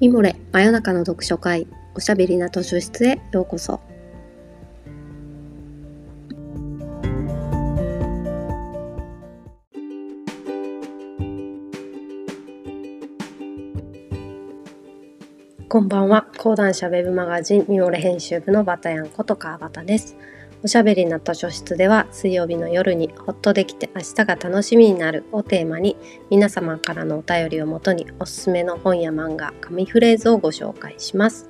ミモレ真夜中の読書会おしゃべりな図書室へようこそ。こんばんは。講談社ウェブマガジンミモレ編集部のバタヤンこと川端です。おしゃべりな図書室では水曜日の夜にほっとできて明日が楽しみになるをテーマに皆様からのお便りをもとにおすすめの本や漫画、紙フレーズをご紹介します。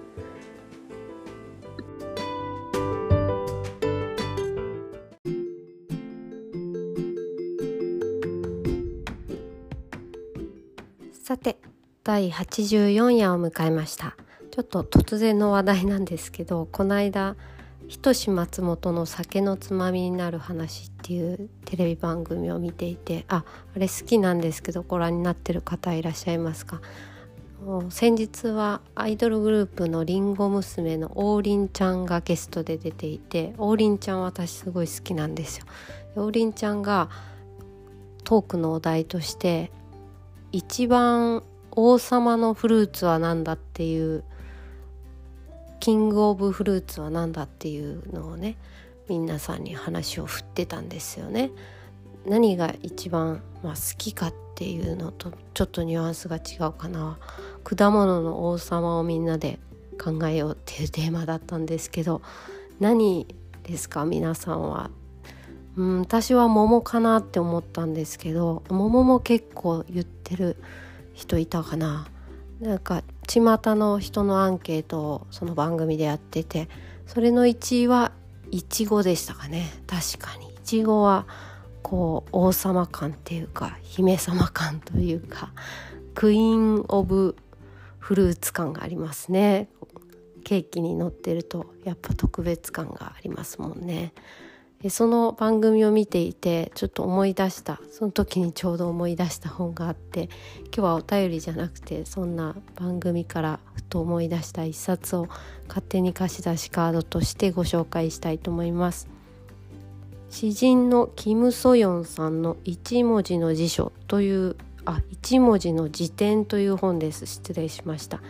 さて、第84夜を迎えました。ちょっと突然の話題なんですけど、この間仁志松本の酒のつまみになる話っていうテレビ番組を見ていてああれ好きなんですけどご覧になってる方いらっしゃいますか？先日はアイドルグループのりんご娘の王林ちゃんがゲストで出ていて王林ちゃん私すごい好きなんですよ。王林ちゃんがトークのお題として一番王様のフルーツは何だっていうキング・オブ・フルーツは何だっていうのをね皆さんに話を振ってたんですよね。何が一番、まあ、好きかっていうのとちょっとニュアンスが違うかな果物の王様をみんなで考えようっていうテーマだったんですけど何ですか？皆さんは。うん、私は桃かなって思ったんですけど桃も結構言ってる人いたかな。なんか巷の人のアンケートをその番組でやっててそれの1位はいちごでしたかね。確かに。いちごはこう王様感っていうか姫様感というかクイーン・オブ・フルーツ感がありますね。ケーキに乗ってるとやっぱ特別感がありますもんね。その番組を見ていてちょっと思い出したその時にちょうど思い出した本があって今日はお便りじゃなくてそんな番組からふと思い出した一冊を勝手に貸し出しカードとしてご紹介したいと思います。詩人のキム・ソヨンさんの一文字の辞書というあ一文字の辞典という本です。失礼しました。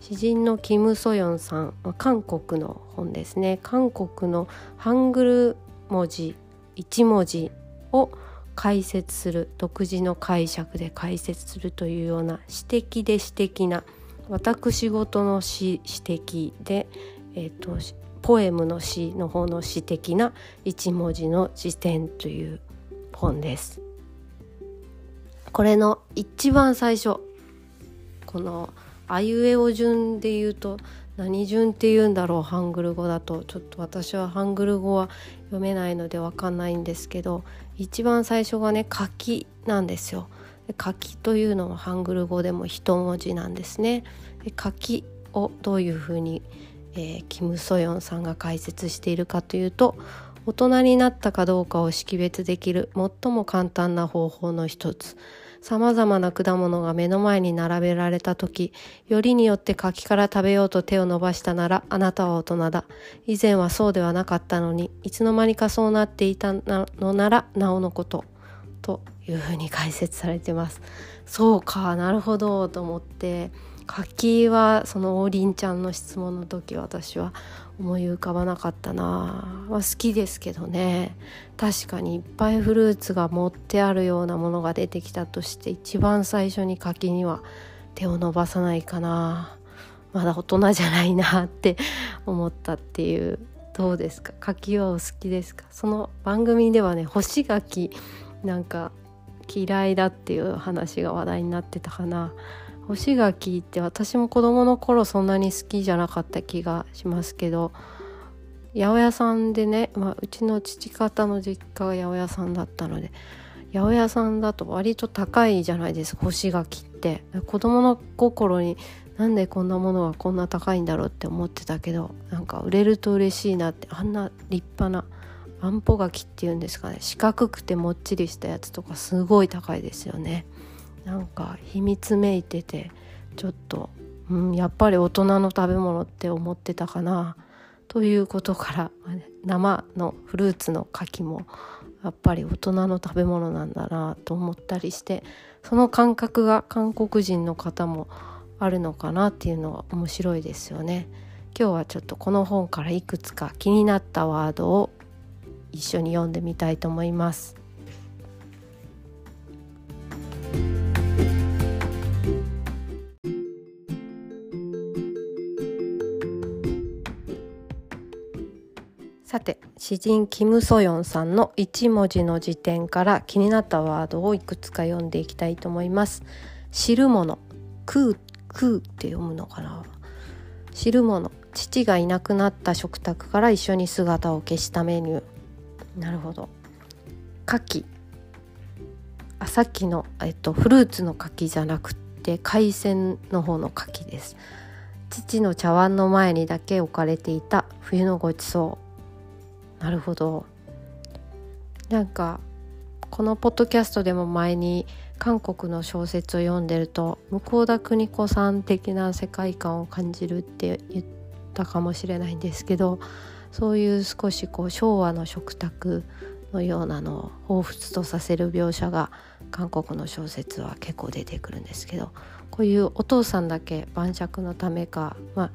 詩人のキム・ソヨンさん韓国の本ですね。韓国のハングル文字1文字を解説する独自の解釈で解説するというような詩的で詩的な私事の詩詩的で、えーと、ポエムの詩の方の詩的な1文字の辞典という本です。これの一番最初このあいうえお順で言うと何順って言うんだろうハングル語だとちょっと私はハングル語は読めないので分かんないんですけど一番最初がね「書き」なんですよ。書きというのはハングル語でも一文字なんですね。書きをどういうふうに、えー、キム・ソヨンさんが解説しているかというと大人になったかどうかを識別できる最も簡単な方法の一つ。様々な果物が目の前に並べられた時、よりによって柿から食べようと手を伸ばしたなら、あなたは大人だ。以前はそうではなかったのに、いつの間にかそうなっていたのなら、なおのこと。というふうに解説されてます。そうか、なるほど、と思って、柿はその王林ちゃんの質問の時私は思い浮かばなかったな、まあ、好きですけどね。確かにいっぱいフルーツが持ってあるようなものが出てきたとして一番最初に柿には手を伸ばさないかな。まだ大人じゃないなって思ったっていう。どうですか？柿はお好きですか？その番組ではね干し柿なんか嫌いだっていう話が話題になってたかな。干し柿って私も子供の頃そんなに好きじゃなかった気がしますけど八百屋さんでね、まあ、うちの父方の実家が八百屋さんだったので八百屋さんだと割と高いじゃないですか干し柿って子供の心になんでこんなものがこんな高いんだろうって思ってたけどなんか売れると嬉しいなってあんな立派なあんぽ柿っていうんですかね四角くてもっちりしたやつとかすごい高いですよね。なんか秘密めいててちょっと、うん、やっぱり大人の食べ物って思ってたかなということから生のフルーツの柿もやっぱり大人の食べ物なんだなと思ったりしてその感覚が韓国人の方もあるのかなっていうのは面白いですよね。今日はちょっとこの本からいくつか気になったワードを一緒に読んでみたいと思います。さて詩人キム・ソヨンさんの1文字の辞典から気になったワードをいくつか読んでいきたいと思います。知るもの、空、空って読むのかな。知るもの、父がいなくなった食卓から一緒に姿を消したメニュー。なるほど。牡蠣。あ、さっきのえっとフルーツの柿じゃなくて海鮮の方の柿です。父の茶碗の前にだけ置かれていた冬のごちそうなるほど。なんかこのポッドキャストでも前に韓国の小説を読んでると向田邦子さん的な世界観を感じるって言ったかもしれないんですけどそういう少しこう昭和の食卓のようなのを彷彿とさせる描写が韓国の小説は結構出てくるんですけどこういうお父さんだけ晩酌のためか、まあ、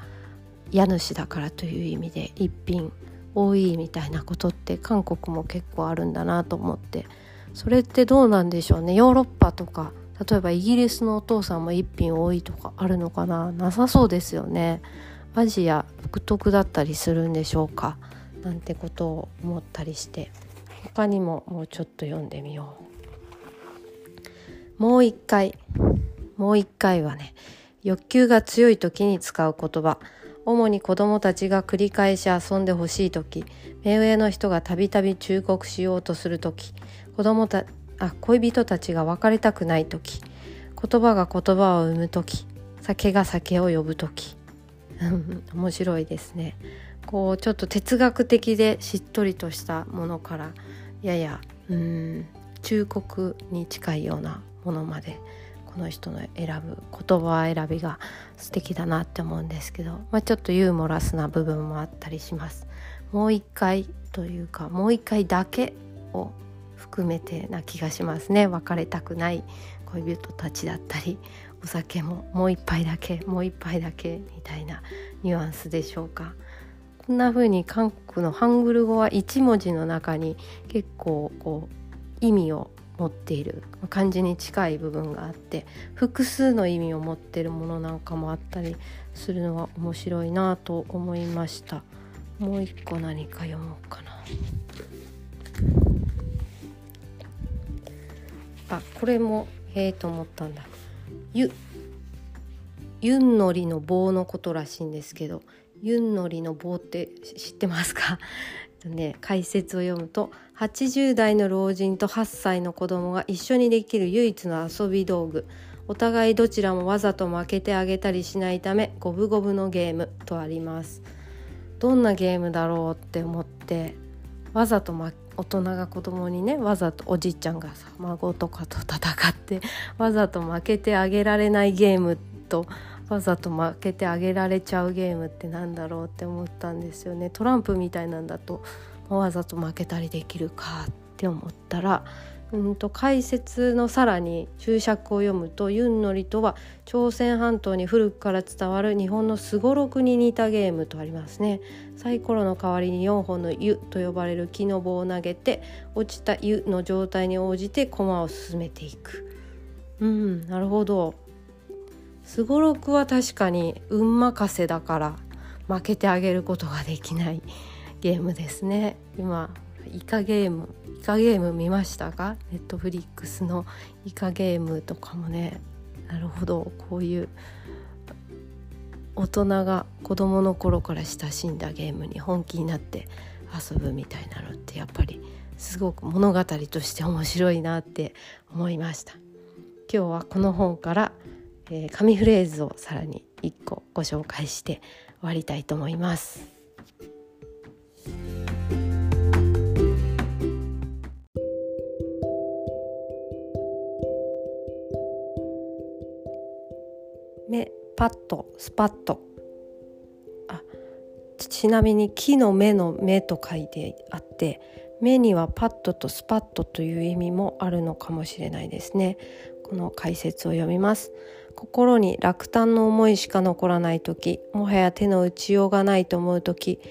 家主だからという意味で一品多いみたいなことって韓国も結構あるんだなと思って。それってどうなんでしょうね。ヨーロッパとか例えばイギリスのお父さんも一品多いとかあるのかな。なさそうですよね。アジア独特だったりするんでしょうか。なんてことを思ったりして。他にももうちょっと読んでみよう。もう一回。もう一回はね欲求が強い時に使う言葉。主に子供たちが繰り返し遊んでほしい時目上の人がたびたび忠告しようとする時子供たあ恋人たちが別れたくない時言葉が言葉を生む時酒が酒を呼ぶ時。面白いですね。こうちょっと哲学的でしっとりとしたものからややうん忠告に近いようなものまでこの人の選ぶ言葉選びが素敵だなって思うんですけど、まあ、ちょっとユーモラスな部分もあったりします。もう一回というかもう一回だけを含めてな気がしますね別れたくない恋人たちだったりお酒ももう一杯だけもう一杯だけみたいなニュアンスでしょうかこんな風に韓国のハングル語は1文字の中に結構こう意味を持っている漢字に近い部分があって複数の意味を持ってるものなんかもあったりするのは面白いなと思いました。もう一個何か読もうかな。あこれもへえと思ったんだ。ゆユンノリの棒のことらしいんですけどユンノリの棒って知ってますか？ね解説を読むと80代の老人と8歳の子供が一緒にできる唯一の遊び道具お互いどちらもわざと負けてあげたりしないため五分五分のゲームとあります。どんなゲームだろうって思ってわざと、ま、大人が子供にねわざとおじいちゃんがさ孫とかと戦ってわざと負けてあげられないゲームとわざと負けてあげられちゃうゲームってなんだろうって思ったんですよね。トランプみたいなんだとわざと負けたりできるかって思ったらうんと解説のさらに注釈を読むとユンノリとは朝鮮半島に古くから伝わる日本のすごろくに似たゲームとありますね。サイコロの代わりに4本の「湯」と呼ばれる木の棒を投げて落ちた「湯」の状態に応じて駒を進めていく。うんなるほど。すごろくは確かに運任せだから負けてあげることができない。ゲームですね。今イカゲームイカゲーム見ましたか？ネットフリックスのイカゲームとかもね。なるほど。こういう大人が子供の頃から親しんだゲームに本気になって遊ぶみたいなのってやっぱりすごく物語として面白いなって思いました。今日はこの本から、えー、紙フレーズをさらに1個ご紹介して終わりたいと思います。パッとスパッと。あちなみに木の目の目と書いてあって目にはパッととスパッとという意味もあるのかもしれないですね。この解説を読みます。心に落胆の思いしか残らない時もはや手の打ちようがないと思う時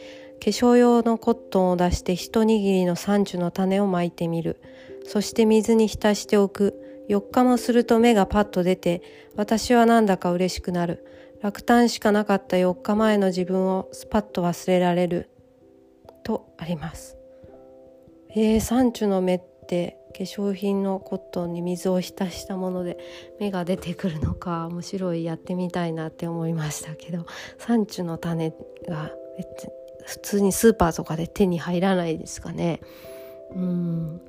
化粧用のコットンを出して一握りの山中の種をまいてみる。そして水に浸しておく。4日もすると目がパッと出て私はなんだか嬉しくなる。落胆しかなかった4日前の自分をスパッと忘れられる。とあります。えー、山中の芽って化粧品のコットンに水を浸したもので芽が出てくるのか面白いやってみたいなって思いましたけど山中の種が普通にスーパーとかで手に入らないですかね。うん。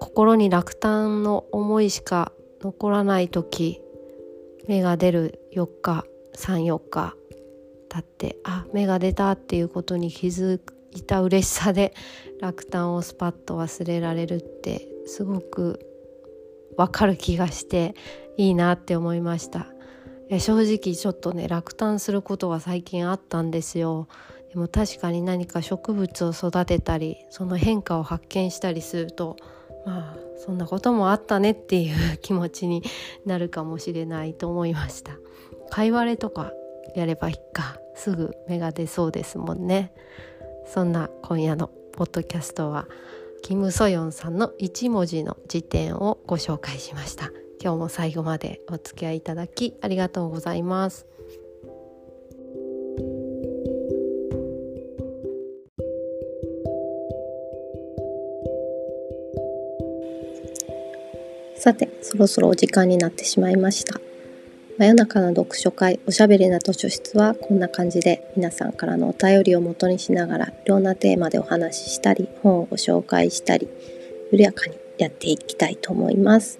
心に落胆の思いしか残らない時芽が出る4日34日経ってあ芽が出たっていうことに気づいた嬉しさで落胆をスパッと忘れられるってすごくわかる気がしていいなって思いました。正直ちょっとね落胆することは最近あったんですよ。でも確かに何か植物を育てたりその変化を発見したりするとまあそんなこともあったねっていう気持ちになるかもしれないと思いました。貝割れとかやればいいかすぐ芽が出そうですもんね。そんな今夜のポッドキャストはキム・ソヨンさんの1文字の辞典をご紹介しました。今日も最後までお付き合いいただきありがとうございます。さて、そろそろお時間になってしまいました。真夜中の読書会おしゃべりな図書室はこんな感じで皆さんからのお便りを元にしながらいろんなテーマでお話ししたり本をご紹介したり緩やかにやっていきたいと思います。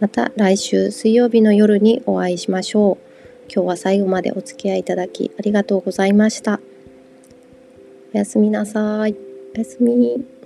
また来週水曜日の夜にお会いしましょう。今日は最後までお付き合いいただきありがとうございました。おやすみなさい。おやすみ。